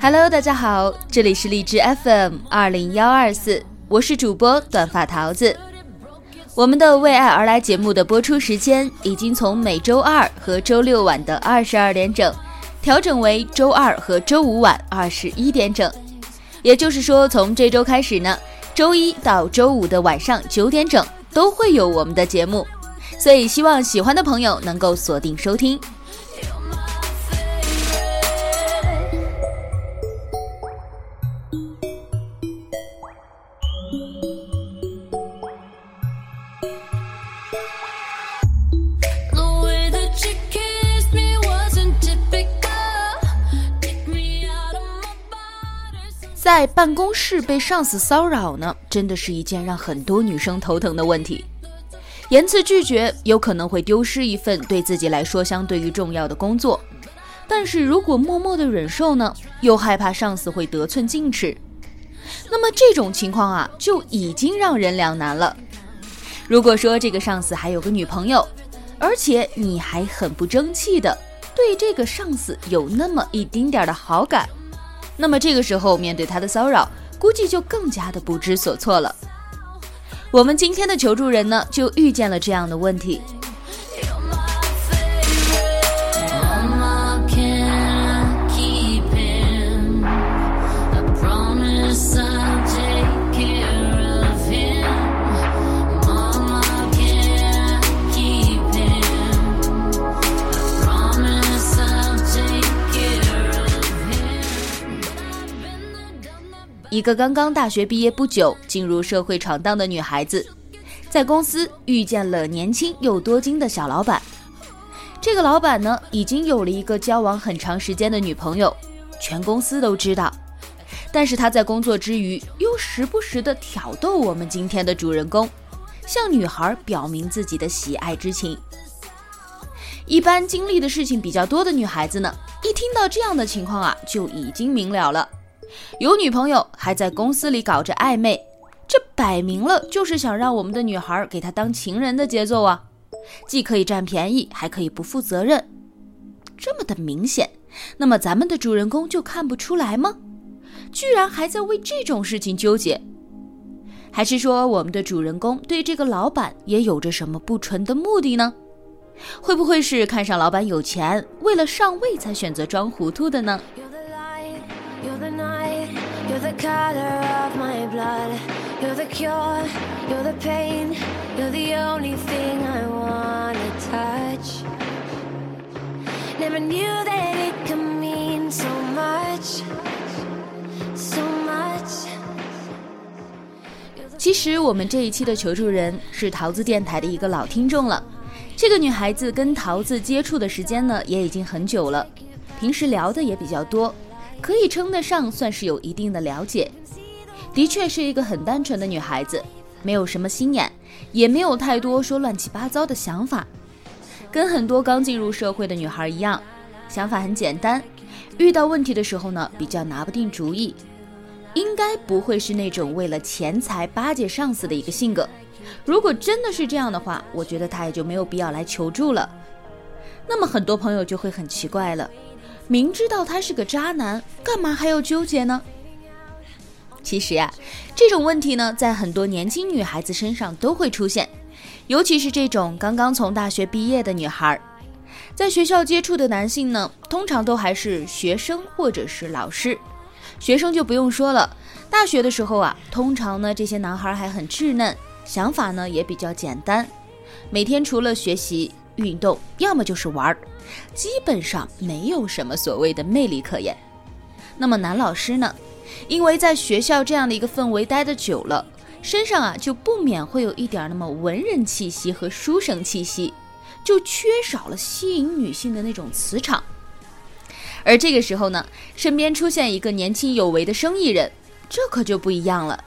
Hello，大家好，这里是荔枝 FM 二零幺二四，我是主播短发桃子。我们的为爱而来节目的播出时间已经从每周二和周六晚的二十二点整，调整为周二和周五晚二十一点整。也就是说，从这周开始呢，周一到周五的晚上九点整都会有我们的节目，所以希望喜欢的朋友能够锁定收听。在办公室被上司骚扰呢，真的是一件让很多女生头疼的问题。言辞拒绝有可能会丢失一份对自己来说相对于重要的工作，但是如果默默的忍受呢，又害怕上司会得寸进尺。那么这种情况啊，就已经让人两难了。如果说这个上司还有个女朋友，而且你还很不争气的对这个上司有那么一丁点的好感。那么这个时候，面对他的骚扰，估计就更加的不知所措了。我们今天的求助人呢，就遇见了这样的问题。一个刚刚大学毕业不久、进入社会闯荡的女孩子，在公司遇见了年轻又多金的小老板。这个老板呢，已经有了一个交往很长时间的女朋友，全公司都知道。但是他在工作之余，又时不时的挑逗我们今天的主人公，向女孩表明自己的喜爱之情。一般经历的事情比较多的女孩子呢，一听到这样的情况啊，就已经明了了。有女朋友还在公司里搞着暧昧，这摆明了就是想让我们的女孩给他当情人的节奏啊！既可以占便宜，还可以不负责任，这么的明显，那么咱们的主人公就看不出来吗？居然还在为这种事情纠结，还是说我们的主人公对这个老板也有着什么不纯的目的呢？会不会是看上老板有钱，为了上位才选择装糊涂的呢？其实我们这一期的求助人是桃子电台的一个老听众了。这个女孩子跟桃子接触的时间呢，也已经很久了，平时聊的也比较多。可以称得上算是有一定的了解，的确是一个很单纯的女孩子，没有什么心眼，也没有太多说乱七八糟的想法，跟很多刚进入社会的女孩一样，想法很简单，遇到问题的时候呢比较拿不定主意，应该不会是那种为了钱财巴结上司的一个性格。如果真的是这样的话，我觉得她也就没有必要来求助了。那么很多朋友就会很奇怪了。明知道他是个渣男，干嘛还要纠结呢？其实呀，这种问题呢，在很多年轻女孩子身上都会出现，尤其是这种刚刚从大学毕业的女孩，在学校接触的男性呢，通常都还是学生或者是老师。学生就不用说了，大学的时候啊，通常呢，这些男孩还很稚嫩，想法呢也比较简单，每天除了学习、运动，要么就是玩儿，基本上没有什么所谓的魅力可言。那么男老师呢？因为在学校这样的一个氛围待得久了，身上啊就不免会有一点那么文人气息和书生气息，就缺少了吸引女性的那种磁场。而这个时候呢，身边出现一个年轻有为的生意人，这可就不一样了。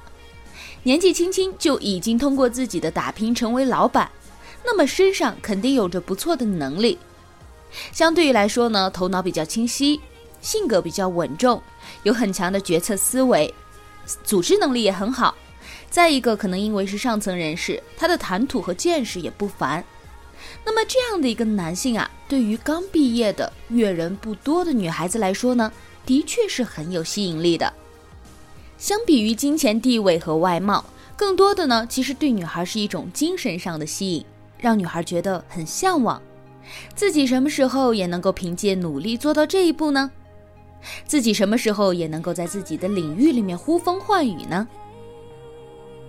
年纪轻轻就已经通过自己的打拼成为老板，那么身上肯定有着不错的能力。相对于来说呢，头脑比较清晰。性格比较稳重，有很强的决策思维，组织能力也很好。再一个，可能因为是上层人士，他的谈吐和见识也不凡。那么这样的一个男性啊，对于刚毕业的阅人不多的女孩子来说呢，的确是很有吸引力的。相比于金钱、地位和外貌，更多的呢，其实对女孩是一种精神上的吸引，让女孩觉得很向往。自己什么时候也能够凭借努力做到这一步呢？自己什么时候也能够在自己的领域里面呼风唤雨呢？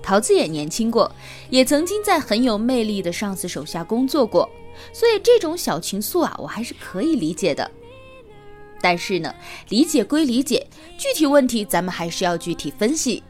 桃子也年轻过，也曾经在很有魅力的上司手下工作过，所以这种小情愫啊，我还是可以理解的。但是呢，理解归理解，具体问题咱们还是要具体分析。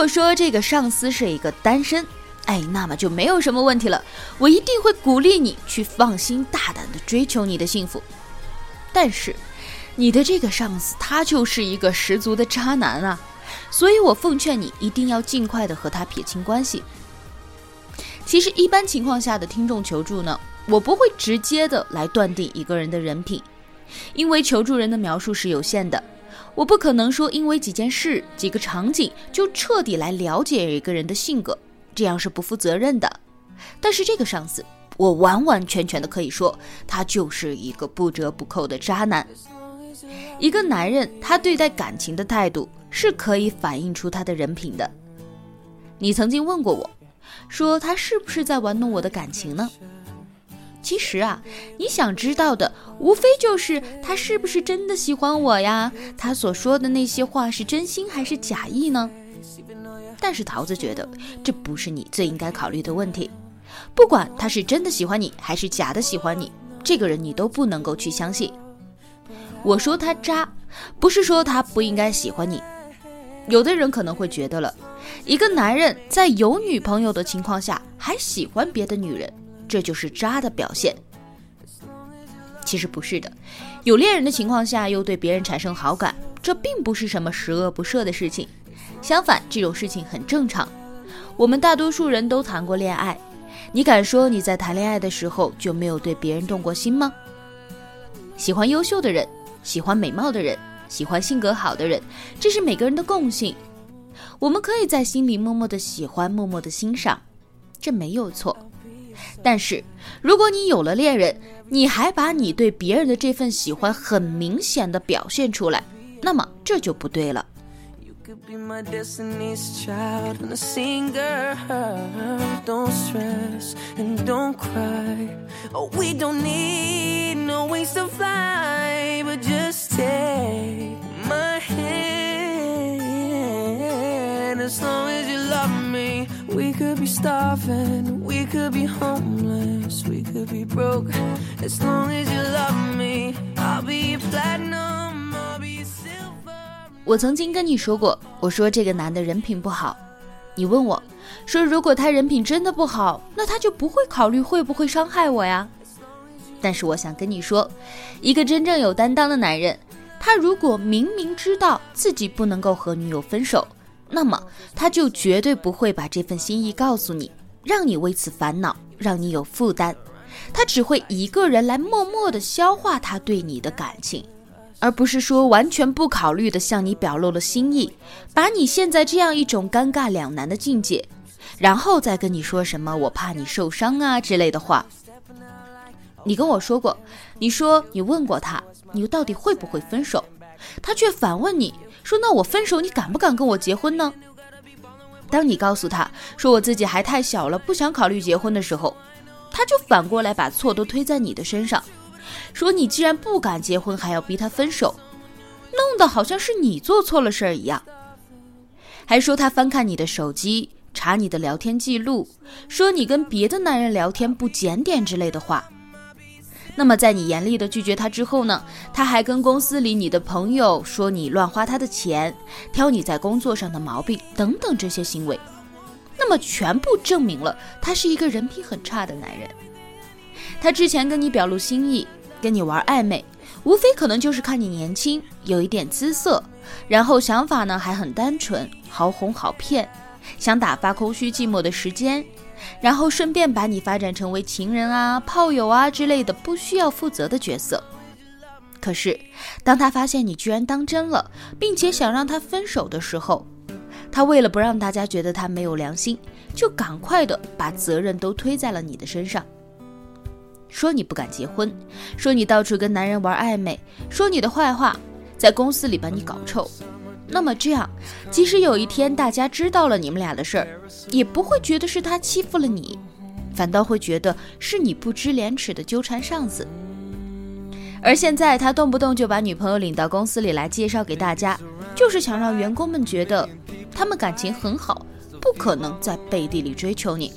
如果说这个上司是一个单身，哎，那么就没有什么问题了。我一定会鼓励你去放心大胆的追求你的幸福。但是，你的这个上司他就是一个十足的渣男啊！所以我奉劝你一定要尽快的和他撇清关系。其实一般情况下的听众求助呢，我不会直接的来断定一个人的人品，因为求助人的描述是有限的。我不可能说因为几件事、几个场景就彻底来了解一个人的性格，这样是不负责任的。但是这个上司，我完完全全的可以说，他就是一个不折不扣的渣男。一个男人，他对待感情的态度是可以反映出他的人品的。你曾经问过我，说他是不是在玩弄我的感情呢？其实啊，你想知道的无非就是他是不是真的喜欢我呀？他所说的那些话是真心还是假意呢？但是桃子觉得这不是你最应该考虑的问题。不管他是真的喜欢你还是假的喜欢你，这个人你都不能够去相信。我说他渣，不是说他不应该喜欢你。有的人可能会觉得了，一个男人在有女朋友的情况下还喜欢别的女人。这就是渣的表现。其实不是的，有恋人的情况下又对别人产生好感，这并不是什么十恶不赦的事情。相反，这种事情很正常。我们大多数人都谈过恋爱，你敢说你在谈恋爱的时候就没有对别人动过心吗？喜欢优秀的人，喜欢美貌的人，喜欢性格好的人，这是每个人的共性。我们可以在心里默默的喜欢，默默的欣赏，这没有错。但是，如果你有了恋人，你还把你对别人的这份喜欢很明显的表现出来，那么这就不对了。We could be starving, we could be homeless, we could be broke. As long as you love me, I'll be platinum, I'll be silver. 我曾经跟你说过，我说这个男的人品不好。你问我，说如果他人品真的不好，那他就不会考虑会不会伤害我呀。但是我想跟你说，一个真正有担当的男人，他如果明明知道自己不能够和女友分手，那么他就绝对不会把这份心意告诉你，让你为此烦恼，让你有负担。他只会一个人来默默的消化他对你的感情，而不是说完全不考虑的向你表露了心意，把你现在这样一种尴尬两难的境界，然后再跟你说什么“我怕你受伤啊”之类的话。你跟我说过，你说你问过他，你到底会不会分手？他却反问你说：“那我分手，你敢不敢跟我结婚呢？”当你告诉他说我自己还太小了，不想考虑结婚的时候，他就反过来把错都推在你的身上，说你既然不敢结婚，还要逼他分手，弄得好像是你做错了事儿一样，还说他翻看你的手机，查你的聊天记录，说你跟别的男人聊天不检点之类的话。那么在你严厉的拒绝他之后呢，他还跟公司里你的朋友说你乱花他的钱，挑你在工作上的毛病等等这些行为。那么全部证明了他是一个人品很差的男人。他之前跟你表露心意，跟你玩暧昧，无非可能就是看你年轻，有一点姿色，然后想法呢还很单纯，好哄好骗，想打发空虚寂寞的时间，然后顺便把你发展成为情人啊、炮友啊之类的不需要负责的角色。可是当他发现你居然当真了，并且想让他分手的时候，他为了不让大家觉得他没有良心，就赶快的把责任都推在了你的身上，说你不敢结婚，说你到处跟男人玩暧昧，说你的坏话，在公司里把你搞臭。那么这样，即使有一天大家知道了你们俩的事儿，也不会觉得是他欺负了你，反倒会觉得是你不知廉耻的纠缠上司。而现在他动不动就把女朋友领到公司里来介绍给大家，就是想让员工们觉得。他们感情很好，不可能在背地里追求你，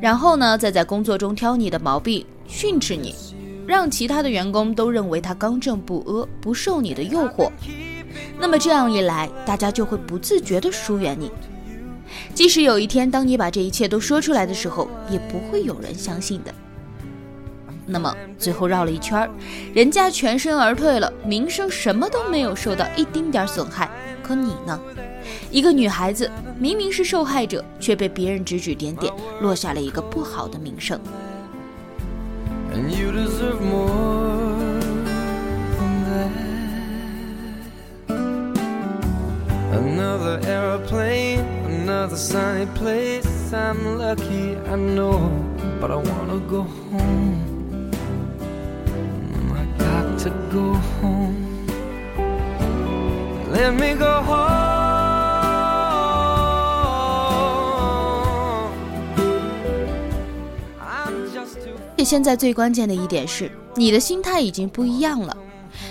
然后呢，再在工作中挑你的毛病训斥你，让其他的员工都认为他刚正不阿，不受你的诱惑。那么这样一来，大家就会不自觉地疏远你。即使有一天，当你把这一切都说出来的时候，也不会有人相信的。那么最后绕了一圈，人家全身而退了，名声什么都没有受到一丁点损害，可你呢？一个女孩子明明是受害者，却被别人指指点点，落下了一个不好的名声。Another airplane, another sunny place. I'm lucky, I know, but I wanna go home. I got to go home. Let me go home. I'm Just to 现在最关键的一点是，你的心态已经不一样了。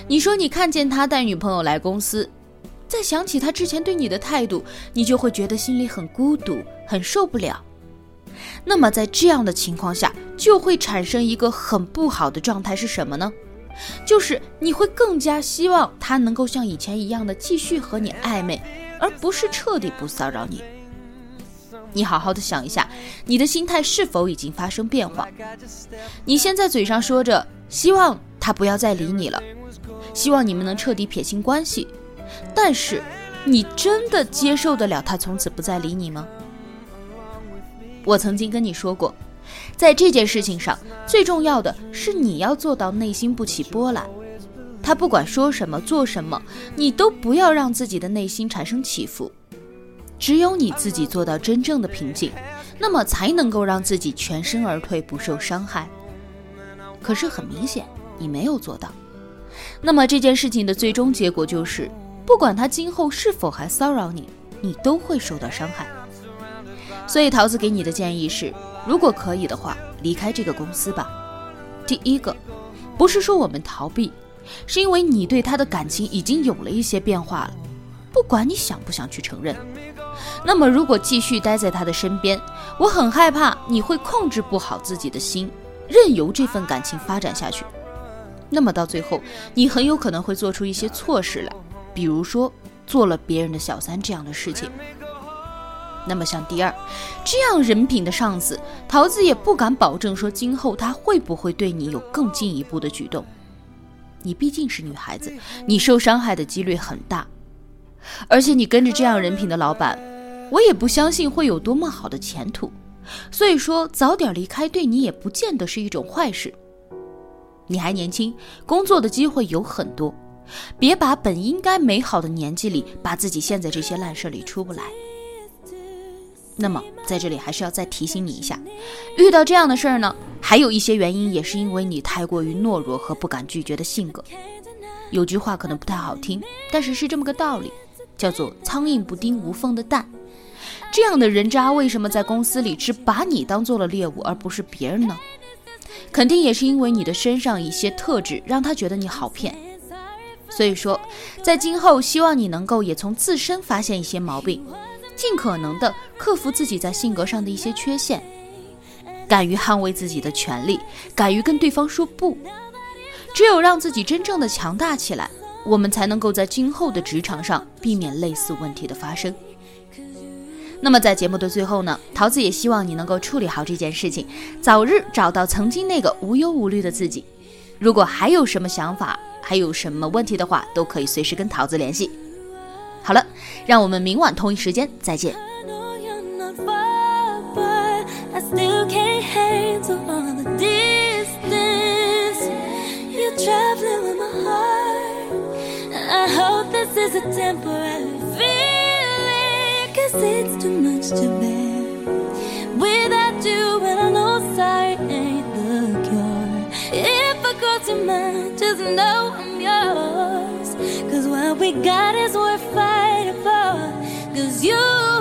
你说你看见他带女朋友来公司，再想起他之前对你的态度，你就会觉得心里很孤独，很受不了。那么在这样的情况下，就会产生一个很不好的状态是什么呢？就是你会更加希望他能够像以前一样的继续和你暧昧，而不是彻底不骚扰你。你好好的想一下，你的心态是否已经发生变化？你现在嘴上说着希望他不要再理你了，希望你们能彻底撇清关系，但是你真的接受得了他从此不再理你吗？我曾经跟你说过，在这件事情上，最重要的是你要做到内心不起波澜。他不管说什么做什么，你都不要让自己的内心产生起伏。只有你自己做到真正的平静，那么才能够让自己全身而退，不受伤害。可是很明显，你没有做到。那么这件事情的最终结果就是，不管他今后是否还骚扰你，你都会受到伤害。所以桃子给你的建议是，如果可以的话，离开这个公司吧。第一个，不是说我们逃避，是因为你对他的感情已经有了一些变化了，不管你想不想去承认。那么，如果继续待在他的身边，我很害怕你会控制不好自己的心，任由这份感情发展下去。那么到最后，你很有可能会做出一些错事来，比如说做了别人的小三这样的事情。那么像第二这样人品的上司，桃子也不敢保证说今后他会不会对你有更进一步的举动。你毕竟是女孩子，你受伤害的几率很大。而且你跟着这样人品的老板，我也不相信会有多么好的前途。所以说，早点离开对你也不见得是一种坏事。你还年轻，工作的机会有很多，别把本应该美好的年纪里，把自己陷在这些烂事里出不来。那么，在这里还是要再提醒你一下，遇到这样的事儿呢，还有一些原因，也是因为你太过于懦弱和不敢拒绝的性格。有句话可能不太好听，但是是这么个道理，叫做“苍蝇不叮无缝的蛋”。这样的人渣为什么在公司里只把你当做了猎物，而不是别人呢？肯定也是因为你的身上一些特质让他觉得你好骗。所以说，在今后希望你能够也从自身发现一些毛病。尽可能的克服自己在性格上的一些缺陷，敢于捍卫自己的权利，敢于跟对方说不。只有让自己真正的强大起来，我们才能够在今后的职场上避免类似问题的发生。那么在节目的最后呢，桃子也希望你能够处理好这件事情，早日找到曾经那个无忧无虑的自己。如果还有什么想法，还有什么问题的话，都可以随时跟桃子联系。好了，让我们明晚同一时间再见。Cause what we got is worth fighting for. Cause you